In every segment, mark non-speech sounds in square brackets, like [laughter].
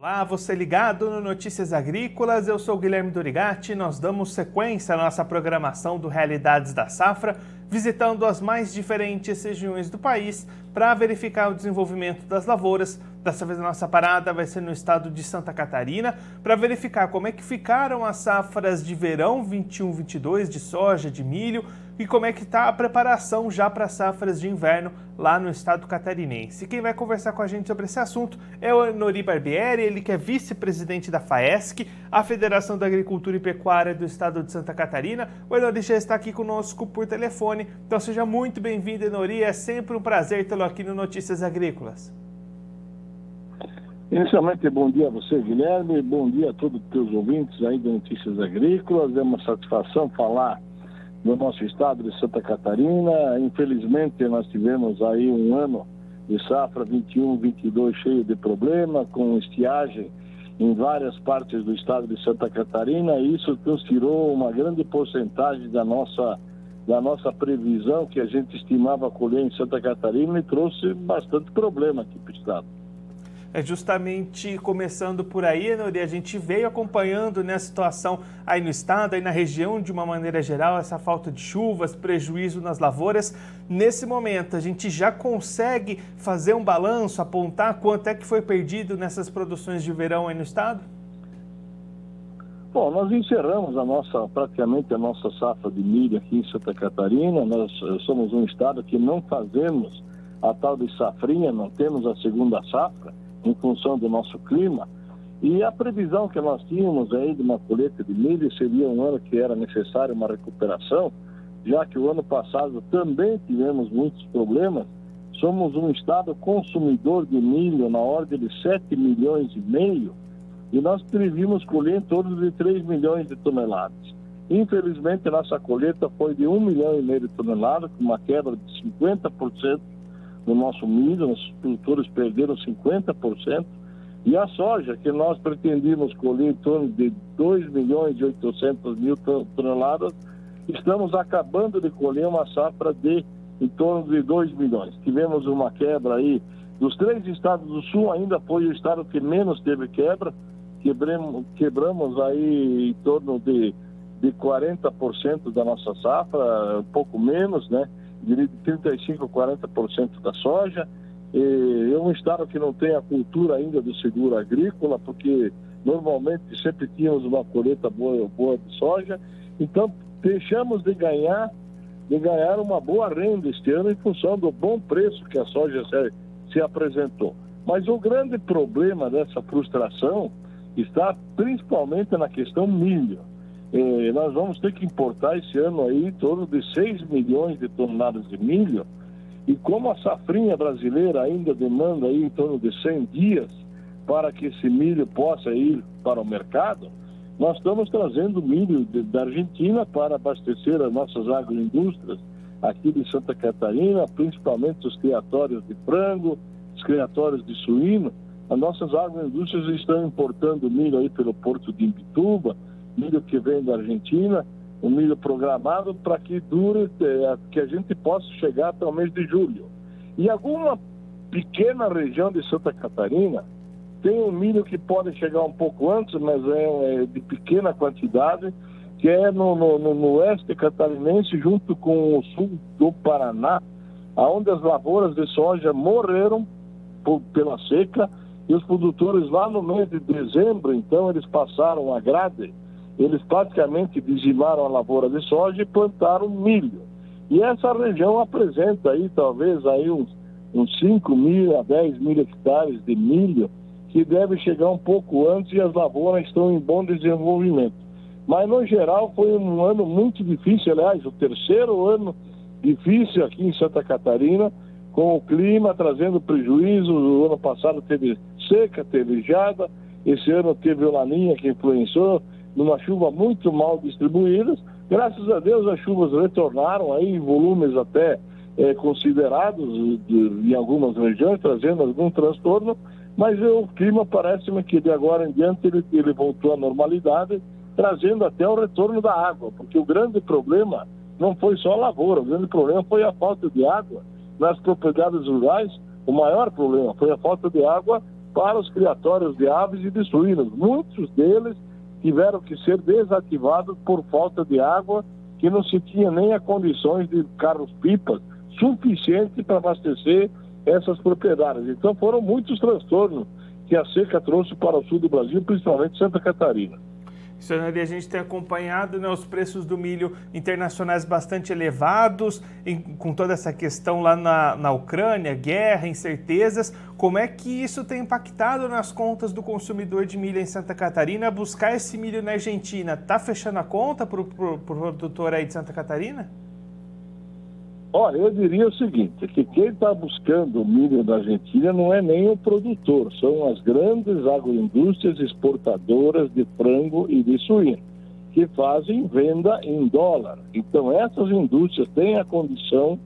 Olá, você ligado no Notícias Agrícolas, eu sou Guilherme Dorigati. Nós damos sequência à nossa programação do Realidades da Safra, visitando as mais diferentes regiões do país para verificar o desenvolvimento das lavouras. Dessa vez a nossa parada vai ser no estado de Santa Catarina para verificar como é que ficaram as safras de verão 21-22 de soja, de milho e como é que está a preparação já para safras de inverno lá no estado catarinense. Quem vai conversar com a gente sobre esse assunto é o Nori Barbieri, ele que é vice-presidente da FAESC, a Federação da Agricultura e Pecuária do estado de Santa Catarina. O Enori já está aqui conosco por telefone, então seja muito bem-vindo, Enori. É sempre um prazer tê-lo aqui no Notícias Agrícolas. Inicialmente, bom dia a você, Guilherme, bom dia a todos os teus ouvintes aí do Notícias Agrícolas. É uma satisfação falar no nosso estado de Santa Catarina. Infelizmente, nós tivemos aí um ano de safra 21, 22 cheio de problema, com estiagem em várias partes do estado de Santa Catarina, e isso nos tirou uma grande porcentagem da nossa, da nossa previsão que a gente estimava colher em Santa Catarina e trouxe bastante problema aqui para o estado é justamente começando por aí, Nori, a gente veio acompanhando né, a situação aí no estado, aí na região de uma maneira geral, essa falta de chuvas, prejuízo nas lavouras. Nesse momento, a gente já consegue fazer um balanço, apontar quanto é que foi perdido nessas produções de verão aí no estado? Bom, nós encerramos a nossa, praticamente a nossa safra de milho aqui em Santa Catarina. Nós eh, somos um estado que não fazemos a tal de safrinha, não temos a segunda safra em função do nosso clima. E a previsão que nós tínhamos aí de uma colheita de milho seria um ano que era necessário uma recuperação, já que o ano passado também tivemos muitos problemas. Somos um estado consumidor de milho na ordem de 7 milhões e meio e nós prevíamos colher em torno de 3 milhões de toneladas. Infelizmente, nossa colheita foi de 1 milhão e meio de toneladas, com uma quebra de 50% no nosso milho, os produtores perderam 50%, e a soja, que nós pretendíamos colher em torno de 2 milhões e 800 mil toneladas, estamos acabando de colher uma safra de em torno de 2 milhões. Tivemos uma quebra aí, dos três estados do sul, ainda foi o estado que menos teve quebra, quebramos, quebramos aí em torno de, de 40% da nossa safra, um pouco menos, né? De 35% a 40% da soja. E é um estado que não tem a cultura ainda do seguro agrícola, porque normalmente sempre tínhamos uma colheita boa, boa de soja. Então, deixamos de ganhar, de ganhar uma boa renda este ano em função do bom preço que a soja se, se apresentou. Mas o grande problema dessa frustração está principalmente na questão milho. Eh, nós vamos ter que importar esse ano aí torno de 6 milhões de toneladas de milho. E como a safrinha brasileira ainda demanda aí em torno de 100 dias para que esse milho possa ir para o mercado, nós estamos trazendo milho de, da Argentina para abastecer as nossas agroindústrias aqui de Santa Catarina, principalmente os criatórios de frango, os criatórios de suíno. As nossas agroindústrias estão importando milho aí pelo porto de Imbituba, milho que vem da Argentina, um milho programado para que dure, é, que a gente possa chegar até o mês de julho. E alguma pequena região de Santa Catarina tem um milho que pode chegar um pouco antes, mas é, é de pequena quantidade, que é no, no, no, oeste catarinense, junto com o sul do Paraná, onde as lavouras de soja morreram por, pela seca, e os produtores lá no mês de dezembro, então, eles passaram a grade eles praticamente dizimaram a lavoura de soja e plantaram milho. E essa região apresenta aí talvez aí uns, uns 5 mil a 10 mil hectares de milho que deve chegar um pouco antes e as lavouras estão em bom desenvolvimento. Mas no geral foi um ano muito difícil, aliás, o terceiro ano difícil aqui em Santa Catarina, com o clima trazendo prejuízo. O ano passado teve seca, teve geada, esse ano teve o laninha que influenciou, numa chuva muito mal distribuída. Graças a Deus as chuvas retornaram aí em volumes até é, considerados de, em algumas regiões, trazendo algum transtorno, mas o clima parece-me que de agora em diante ele, ele voltou à normalidade, trazendo até o retorno da água, porque o grande problema não foi só a lavoura, o grande problema foi a falta de água nas propriedades rurais, o maior problema foi a falta de água para os criatórios de aves e de suínos. Muitos deles tiveram que ser desativados por falta de água, que não se tinha nem a condições de carros-pipas suficiente para abastecer essas propriedades. Então foram muitos transtornos que a seca trouxe para o sul do Brasil, principalmente Santa Catarina. Senhor, a gente tem acompanhado né, os preços do milho internacionais bastante elevados, em, com toda essa questão lá na, na Ucrânia, guerra, incertezas. Como é que isso tem impactado nas contas do consumidor de milho em Santa Catarina? Buscar esse milho na Argentina, está fechando a conta para o pro, pro produtor aí de Santa Catarina? Olha, eu diria o seguinte, que quem está buscando o milho da Argentina não é nem o produtor, são as grandes agroindústrias exportadoras de frango e de suíno, que fazem venda em dólar. Então essas indústrias têm a condição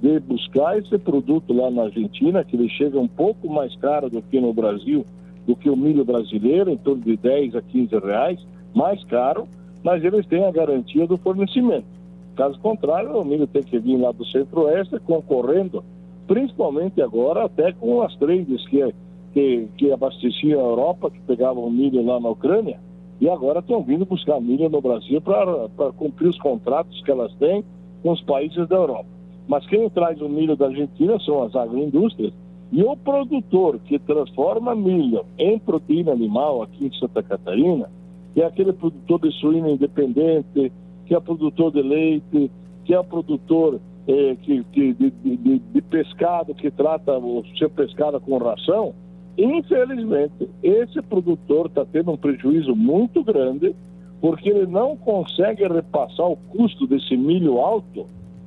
de buscar esse produto lá na Argentina, que ele chega um pouco mais caro do que no Brasil, do que o milho brasileiro, em torno de 10 a 15 reais, mais caro, mas eles têm a garantia do fornecimento. Caso contrário, o milho tem que vir lá do centro-oeste concorrendo, principalmente agora até com as trades que, que, que abasteciam a Europa, que pegavam milho lá na Ucrânia, e agora estão vindo buscar milho no Brasil para cumprir os contratos que elas têm com os países da Europa. Mas quem traz o milho da Argentina são as agroindústrias, e o produtor que transforma milho em proteína animal aqui em Santa Catarina, é aquele produtor de suíno independente, que é produtor de leite, que é produtor é, que, que de, de, de, pescado, que trata o seu pescado com ração, infelizmente, esse produtor está tendo um prejuízo muito grande, porque ele não consegue repassar o custo desse milho alto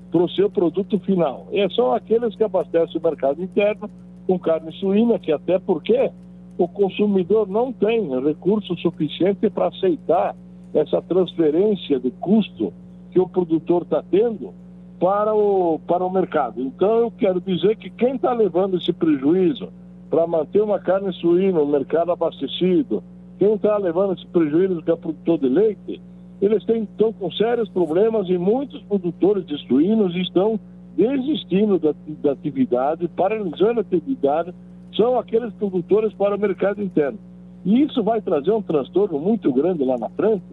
para o seu produto final. E são aqueles que abastecem o mercado interno com carne suína, que até porque o consumidor não tem recurso suficiente para aceitar essa transferência de custo que o produtor está tendo para o, para o mercado. Então, eu quero dizer que quem está levando esse prejuízo para manter uma carne suína no mercado abastecido, quem está levando esse prejuízo que é produtor de leite, eles têm, estão com sérios problemas e muitos produtores de suínos estão desistindo da, da atividade, paralisando a atividade, são aqueles produtores para o mercado interno. E isso vai trazer um transtorno muito grande lá na frente,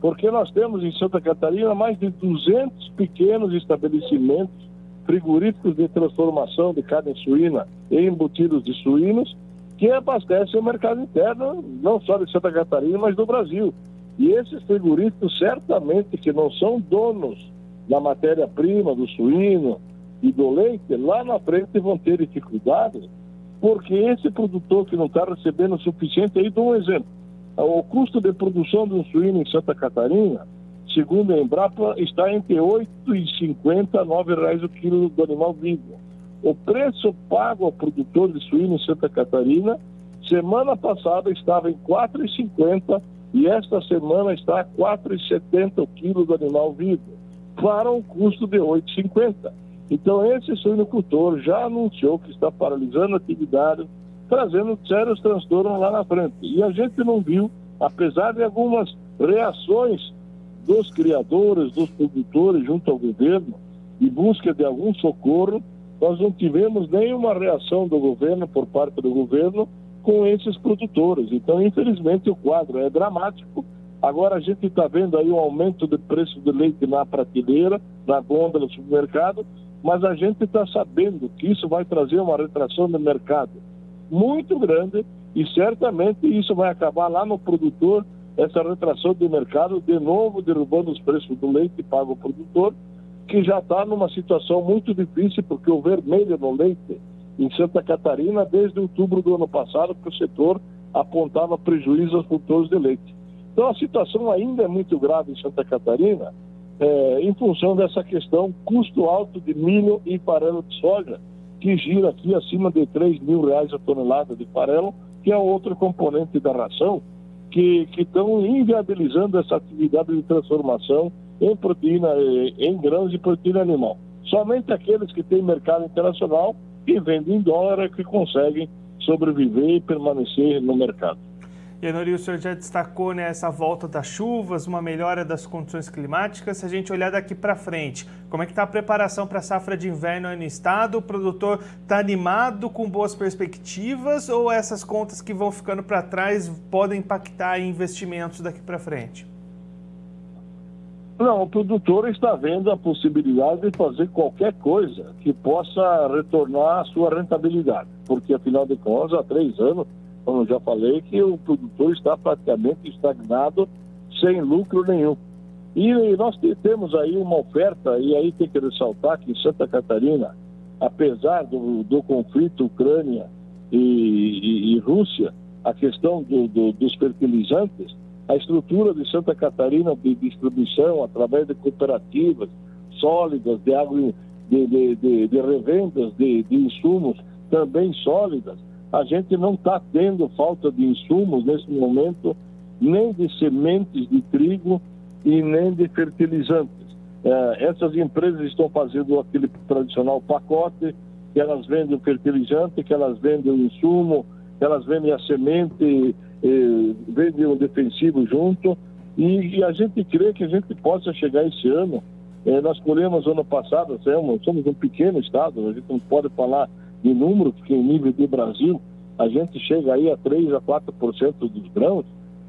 porque nós temos em Santa Catarina mais de 200 pequenos estabelecimentos frigoríficos de transformação de carne suína e embutidos de suínos que abastecem o mercado interno, não só de Santa Catarina, mas do Brasil. E esses frigoríficos certamente que não são donos da matéria-prima, do suíno e do leite, lá na frente vão ter dificuldades, porque esse produtor que não está recebendo o suficiente, aí dou um exemplo, o custo de produção um suíno em Santa Catarina, segundo a Embrapa, está entre R$ 8,50 a R$ 9,00 o quilo do animal vivo. O preço pago ao produtor de suíno em Santa Catarina, semana passada estava em R$ 4,50 e esta semana está R$ 4,70 o quilo do animal vivo, para um custo de R$ 8,50. Então, esse suinocultor já anunciou que está paralisando a atividade trazendo sérios transtornos lá na frente. E a gente não viu, apesar de algumas reações dos criadores, dos produtores junto ao governo, em busca de algum socorro, nós não tivemos nenhuma reação do governo, por parte do governo, com esses produtores. Então, infelizmente, o quadro é dramático. Agora a gente está vendo aí um aumento do preço do leite na prateleira, na gôndola do supermercado, mas a gente está sabendo que isso vai trazer uma retração no mercado muito grande e certamente isso vai acabar lá no produtor, essa retração de mercado, de novo derrubando os preços do leite pago ao produtor, que já está numa situação muito difícil, porque o vermelho no leite em Santa Catarina, desde outubro do ano passado, que o setor apontava prejuízo aos produtores de leite. Então a situação ainda é muito grave em Santa Catarina, é, em função dessa questão custo alto de milho e farelo de soja, que gira aqui acima de 3 mil reais a tonelada de farelo, que é outro componente da ração, que estão inviabilizando essa atividade de transformação em proteína, eh, em grãos de proteína animal. Somente aqueles que têm mercado internacional e vendem em dólar é que conseguem sobreviver e permanecer no mercado. E Anori, o senhor já destacou né, essa volta das chuvas, uma melhora das condições climáticas. Se a gente olhar daqui para frente, como é que está a preparação para a safra de inverno aí no estado? O produtor está animado, com boas perspectivas, ou essas contas que vão ficando para trás podem impactar em investimentos daqui para frente? Não, o produtor está vendo a possibilidade de fazer qualquer coisa que possa retornar a sua rentabilidade, porque afinal de contas, há três anos como eu já falei, que o produtor está praticamente estagnado, sem lucro nenhum. E nós temos aí uma oferta, e aí tem que ressaltar que em Santa Catarina, apesar do, do conflito Ucrânia e, e, e, Rússia, a questão do, do, dos fertilizantes, a estrutura de Santa Catarina de distribuição através de cooperativas sólidas, de, de, de, de, de revendas de insumos também sólidas, a gente não está tendo falta de insumos nesse momento, nem de sementes de trigo e nem de fertilizantes. É, essas empresas estão fazendo aquele tradicional pacote, que elas vendem o fertilizante, que elas vendem o insumo, que elas vendem a semente, vendem o defensivo junto, e, e, a gente crê que a gente possa chegar esse ano. Eh, nós colhemos ano passado, somos um pequeno estado, a gente não pode falar de número, porque em nível de Brasil a gente chega aí a 3 a 4% dos grãos.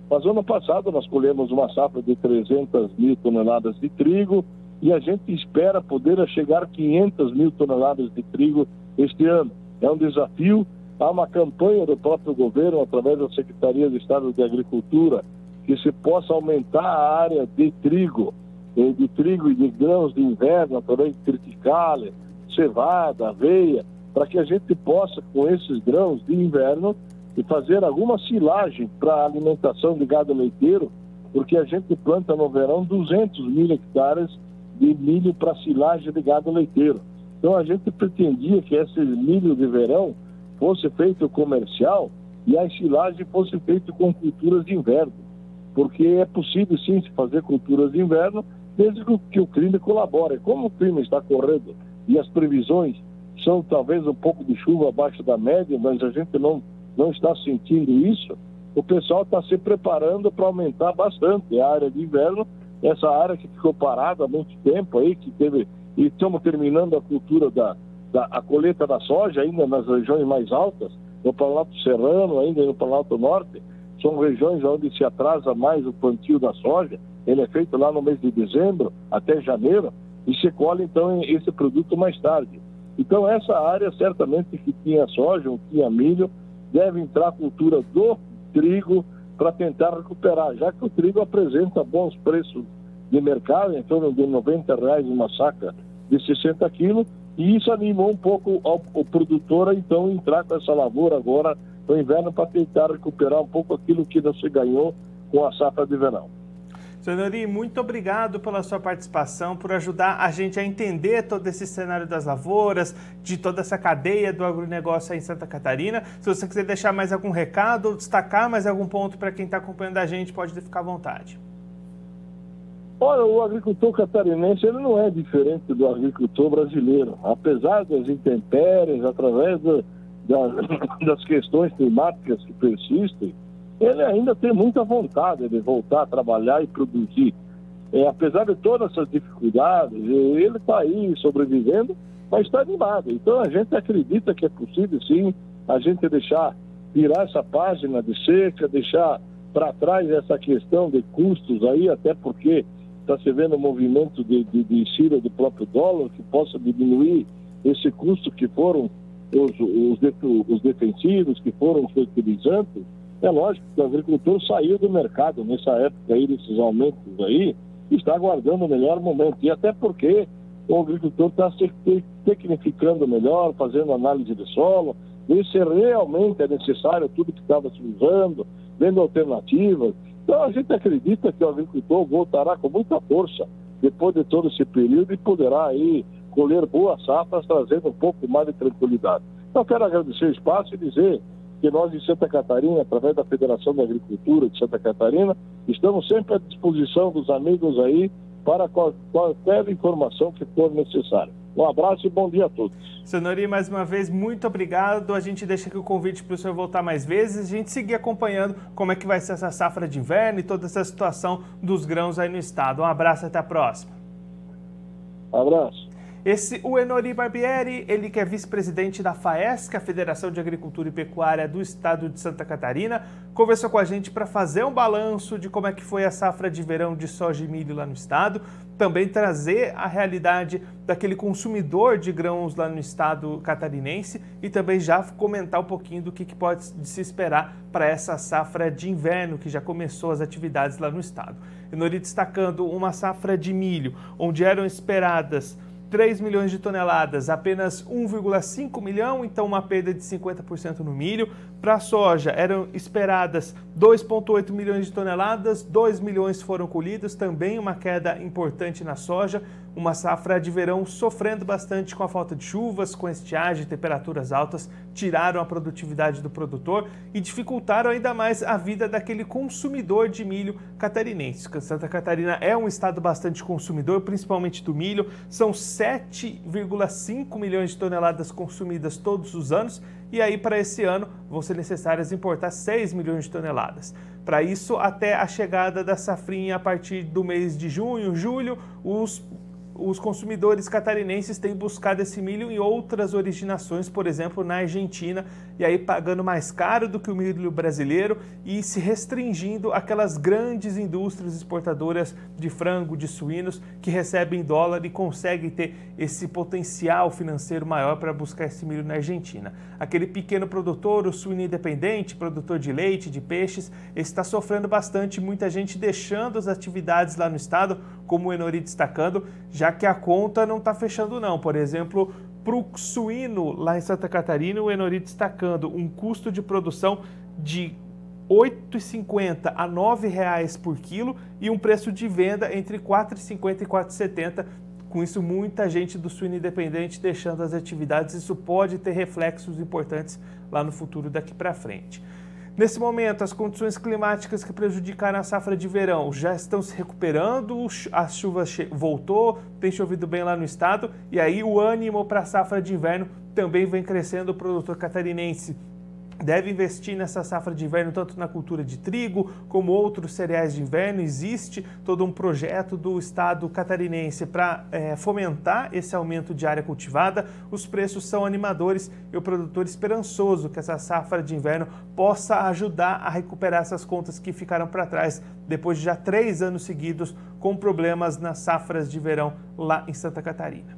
Mas ano passado nós colhemos uma safra de 300 mil toneladas de trigo e a gente espera poder chegar a 500 mil toneladas de trigo este ano. É um desafio. Há uma campanha do próprio governo, através da Secretaria de Estado de Agricultura, que se possa aumentar a área de trigo, eh, de trigo e de grãos de inverno, através de triticale, cevada, aveia, para que a gente possa, com esses grãos de inverno, fazer alguma silagem para alimentação de gado leiteiro, porque a gente planta no verão 200 mil hectares de milho para silagem de gado leiteiro. Então a gente pretendia que esse milho de verão fosse feito comercial e a silagem fosse feita com culturas de inverno, porque é possível sim se fazer culturas de inverno desde que o crime colabore. Como o crime está correndo e as previsões são talvez um pouco de chuva abaixo da média, mas a gente não, não está sentindo isso. O pessoal está se preparando para aumentar bastante a área de inverno, essa área que ficou parada há muito tempo aí, que teve. E estamos terminando a cultura da, da a da soja ainda nas regiões mais altas, no Planalto Serrano, ainda no Planalto Norte, são regiões onde se atrasa mais o plantio da soja. Ele é feito lá no mês de dezembro até janeiro e se colhe então esse produto mais tarde. Então, essa área, certamente que tinha soja, ou tinha milho, deve entrar a cultura do trigo para tentar recuperar, já que o trigo apresenta bons preços de mercado, em torno de 90 reais uma saca de 60 quilos, e isso animou um pouco ao, o produtor a então entrar com essa lavoura agora no inverno para tentar recuperar um pouco aquilo que não se ganhou com a safra de verão. Senhori, muito obrigado pela sua participação, por ajudar a gente a entender todo esse cenário das lavouras, de toda essa cadeia do agronegócio aí em Santa Catarina. Se você quiser deixar mais algum recado destacar mais algum ponto para quem está acompanhando a gente, pode ficar à vontade. Olha, o agricultor catarinense ele não é diferente do agricultor brasileiro. Apesar das intempéries, através do, da, [laughs] das questões climáticas que persistem, ele ainda tem muita vontade de voltar a trabalhar e produzir. É, apesar de todas essas dificuldades, ele está aí sobrevivendo, mas está animado. Então a gente acredita que é possível sim a gente deixar virar essa página de seca, deixar para trás essa questão de custos aí, até porque está se vendo um movimento de, de, de do próprio dólar que possa diminuir esse custo que foram os, os, os defensivos, que foram fertilizantes, é lógico que o agricultor saiu do mercado nessa época aí, desses aumentos aí, está aguardando o melhor momento. E até porque o agricultor está se tecnificando melhor, fazendo análise de solo, ver se realmente é necessário tudo que estava se usando, vendo alternativas. Então a gente acredita que o agricultor voltará com muita força depois de todo esse período e poderá aí colher boas safras, trazendo um pouco mais de tranquilidade. Então quero agradecer o espaço e dizer que nós de Santa Catarina, através da Federação da Agricultura de Santa Catarina, estamos sempre à disposição dos amigos aí para qualquer informação que for necessária. Um abraço e bom dia a todos. Senhori, mais uma vez, muito obrigado. A gente deixa aqui o convite para o senhor voltar mais vezes. A gente seguir acompanhando como é que vai ser essa safra de inverno e toda essa situação dos grãos aí no estado. Um abraço e até a próxima. Abraço. Esse, o Enori Barbieri, ele que é vice-presidente da FAESC, a Federação de Agricultura e Pecuária do Estado de Santa Catarina, conversou com a gente para fazer um balanço de como é que foi a safra de verão de soja e milho lá no estado, também trazer a realidade daquele consumidor de grãos lá no estado catarinense e também já comentar um pouquinho do que, que pode se esperar para essa safra de inverno que já começou as atividades lá no estado. Enori destacando uma safra de milho, onde eram esperadas 3 milhões de toneladas, apenas 1,5 milhão, então uma perda de 50% no milho. Para a soja, eram esperadas 2,8 milhões de toneladas, 2 milhões foram colhidos, também uma queda importante na soja uma safra de verão sofrendo bastante com a falta de chuvas, com estiagem temperaturas altas, tiraram a produtividade do produtor e dificultaram ainda mais a vida daquele consumidor de milho catarinense. Santa Catarina é um estado bastante consumidor, principalmente do milho, são 7,5 milhões de toneladas consumidas todos os anos e aí para esse ano vão ser necessárias importar 6 milhões de toneladas. Para isso, até a chegada da safrinha a partir do mês de junho, julho, os os consumidores catarinenses têm buscado esse milho em outras originações, por exemplo, na Argentina, e aí pagando mais caro do que o milho brasileiro e se restringindo aquelas grandes indústrias exportadoras de frango, de suínos, que recebem dólar e conseguem ter esse potencial financeiro maior para buscar esse milho na Argentina. Aquele pequeno produtor, o suíno independente, produtor de leite, de peixes, está sofrendo bastante, muita gente deixando as atividades lá no estado, como o Enori destacando, já que a conta não está fechando não. Por exemplo, para o suíno lá em Santa Catarina, o Enori destacando um custo de produção de R$ 8,50 a R$ 9,00 por quilo e um preço de venda entre R$ 4,50 e R$ 4,70. Com isso, muita gente do suíno independente deixando as atividades. Isso pode ter reflexos importantes lá no futuro daqui para frente. Nesse momento, as condições climáticas que prejudicaram a safra de verão já estão se recuperando, a chuva voltou, tem chovido bem lá no estado, e aí o ânimo para a safra de inverno também vem crescendo. O produtor catarinense deve investir nessa safra de inverno tanto na cultura de trigo como outros cereais de inverno. Existe todo um projeto do estado catarinense para é, fomentar esse aumento de área cultivada. Os preços são animadores e o produtor esperançoso que essa safra de inverno possa ajudar a recuperar essas contas que ficaram para trás depois de já três anos seguidos com problemas nas safras de verão lá em Santa Catarina.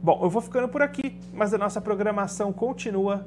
Bom, eu vou ficando por aqui, mas a nossa programação continua